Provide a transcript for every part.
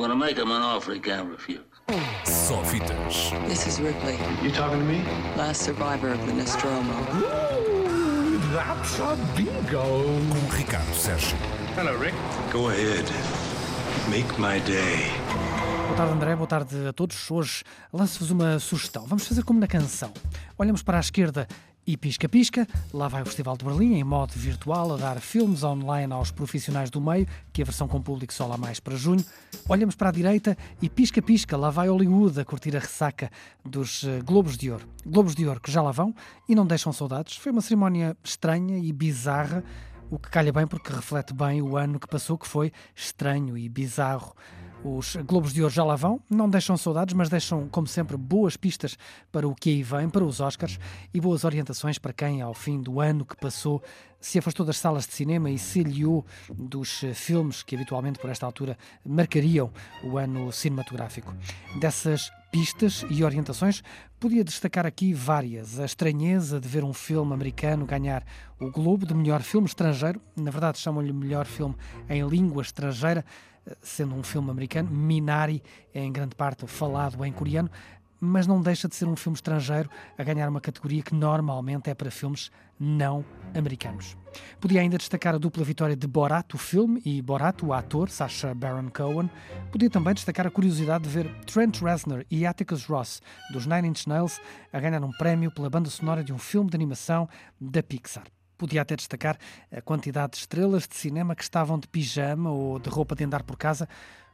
gonna make him an offer he can't refuse. Só fitas. This is Ripley, You talking to me? last survivor of the Nostromo. That's a bingo. Com Ricardo Sérgio. Hello, Rick. Go ahead. Make my day. Boa tarde, André. Boa tarde a todos. Hoje lanço-vos uma sugestão. Vamos fazer como na canção. Olhamos para a esquerda e pisca-pisca. Lá vai o Festival de Berlim, em modo virtual, a dar filmes online aos profissionais do meio, que a versão com público só lá mais para junho. Olhamos para a direita e pisca-pisca. Lá vai Hollywood a curtir a ressaca dos eh, Globos de Ouro. Globos de Ouro que já lá vão e não deixam saudades. Foi uma cerimónia estranha e bizarra, o que calha bem porque reflete bem o ano que passou, que foi estranho e bizarro. Os Globos de Ouro já lá vão, não deixam saudades, mas deixam, como sempre, boas pistas para o que aí vem, para os Oscars e boas orientações para quem, ao fim do ano que passou, se afastou das salas de cinema e se aliou dos eh, filmes que habitualmente, por esta altura, marcariam o ano cinematográfico. Dessas pistas e orientações, podia destacar aqui várias. A estranheza de ver um filme americano ganhar o Globo de melhor filme estrangeiro, na verdade chamam-lhe melhor filme em língua estrangeira, sendo um filme americano. Minari é em grande parte falado em coreano, mas não deixa de ser um filme estrangeiro a ganhar uma categoria que normalmente é para filmes não americanos. Podia ainda destacar a dupla vitória de Borat, o filme, e Borat, o ator, Sacha Baron Cohen. Podia também destacar a curiosidade de ver Trent Reznor e Atticus Ross, dos Nine Inch Nails, a ganhar um prémio pela banda sonora de um filme de animação da Pixar. Podia até destacar a quantidade de estrelas de cinema que estavam de pijama ou de roupa de andar por casa,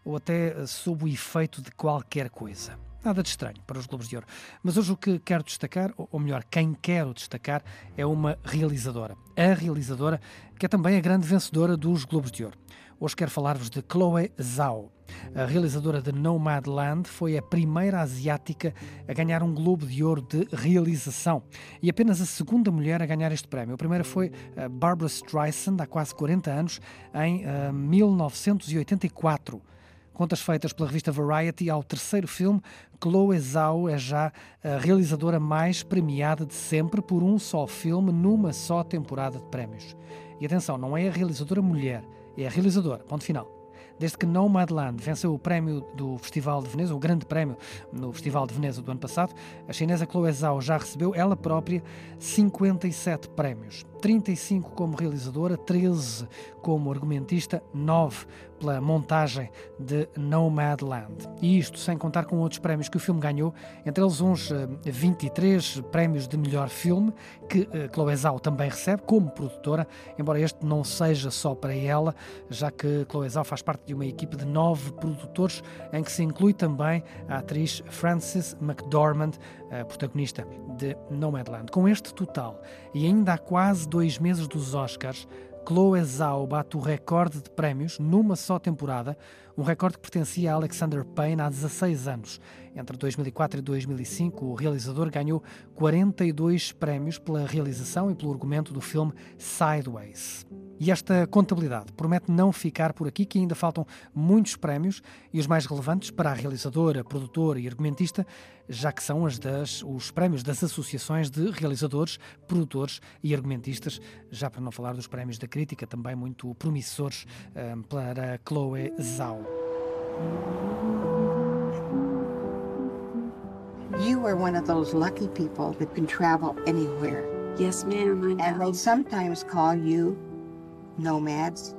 ou até sob o efeito de qualquer coisa. Nada de estranho para os Globos de Ouro. Mas hoje o que quero destacar, ou melhor, quem quero destacar, é uma realizadora. A realizadora que é também a grande vencedora dos Globos de Ouro. Hoje quero falar-vos de Chloe Zhao. A realizadora de Nomadland foi a primeira asiática a ganhar um Globo de Ouro de realização e apenas a segunda mulher a ganhar este prémio. A primeira foi a Barbara Streisand, há quase 40 anos, em uh, 1984. Contas feitas pela revista Variety ao terceiro filme, Chloe Zhao é já a realizadora mais premiada de sempre por um só filme numa só temporada de prémios. E atenção, não é a realizadora mulher, é a realizadora. Ponto final. Desde que Nomadland venceu o prémio do Festival de Veneza, o grande prémio no Festival de Veneza do ano passado, a chinesa Chloe Zhao já recebeu, ela própria, 57 prémios. 35 como realizadora, 13 como argumentista, 9 pela montagem de Nomadland. E isto sem contar com outros prémios que o filme ganhou, entre eles uns 23 prémios de melhor filme, que Chloe Zhao também recebe como produtora, embora este não seja só para ela, já que Chloe Zhao faz parte de uma equipe de nove produtores, em que se inclui também a atriz Frances McDormand, a protagonista de Nomadland. Com este total, e ainda há quase dois meses dos Oscars, Chloe Zhao bate o recorde de prémios numa só temporada, um recorde que pertencia a Alexander Payne há 16 anos. Entre 2004 e 2005, o realizador ganhou 42 prémios pela realização e pelo argumento do filme Sideways. E esta contabilidade promete não ficar por aqui, que ainda faltam muitos prémios e os mais relevantes para a realizadora, produtora e argumentista, já que são as das, os prémios das associações de realizadores, produtores e argumentistas, já para não falar dos prémios da crítica, também muito promissores um, para Chloe Zhao. You are one of those lucky people that can travel anywhere. Yes, ma'am. And they sometimes call you nomads.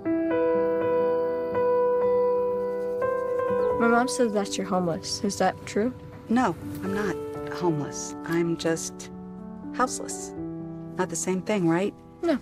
My mom says that you're homeless. Is that true? No, I'm not homeless. I'm just houseless. Not the same thing, right? No.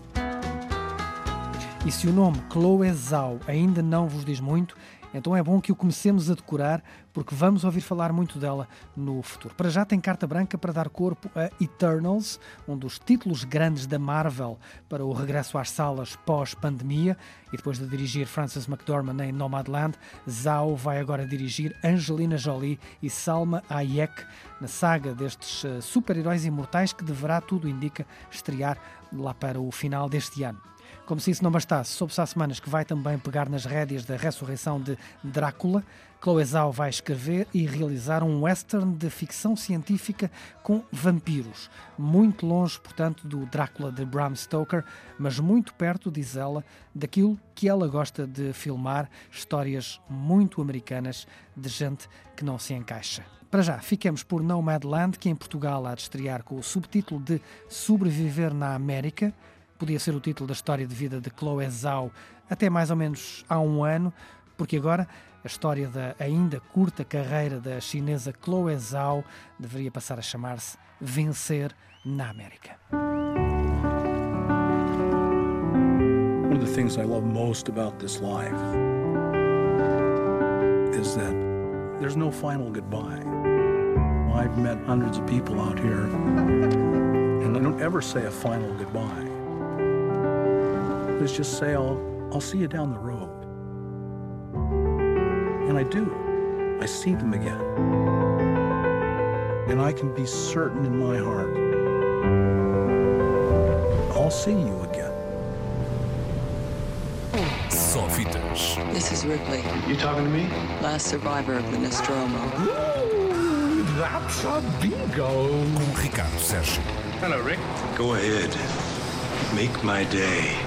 E se o nome Chloe Zhao ainda não vos diz muito, então é bom que o comecemos a decorar, porque vamos ouvir falar muito dela no futuro. Para já tem carta branca para dar corpo a Eternals, um dos títulos grandes da Marvel para o regresso às salas pós-pandemia, e depois de dirigir Frances McDormand em Nomadland, Zhao vai agora dirigir Angelina Jolie e Salma Hayek na saga destes super-heróis imortais que deverá, tudo indica, estrear lá para o final deste ano. Como se isso não bastasse, soube-se há semanas que vai também pegar nas rédeas da ressurreição de Drácula. Chloe Zhao vai escrever e realizar um western de ficção científica com vampiros. Muito longe, portanto, do Drácula de Bram Stoker, mas muito perto, diz ela, daquilo que ela gosta de filmar, histórias muito americanas de gente que não se encaixa. Para já, fiquemos por Nomadland, que em Portugal há de estrear com o subtítulo de Sobreviver na América. Podia ser o título da história de vida de Chloe Zhao até mais ou menos há um ano, porque agora a história da ainda curta carreira da chinesa Chloe Zhao deveria passar a chamar-se Vencer na América. One of the things I love most about this life is that there's no final goodbye. I've met hundreds of people out here, and I don't ever say a final goodbye. Let's just say I'll, I'll see you down the road. And I do. I see them again. And I can be certain in my heart I'll see you again. Sofitas. This is Ripley, You talking to me? last survivor of the Nostromo. That's a bingo. Com Ricardo Sérgio. Hello, Rick. Go ahead. Make my day.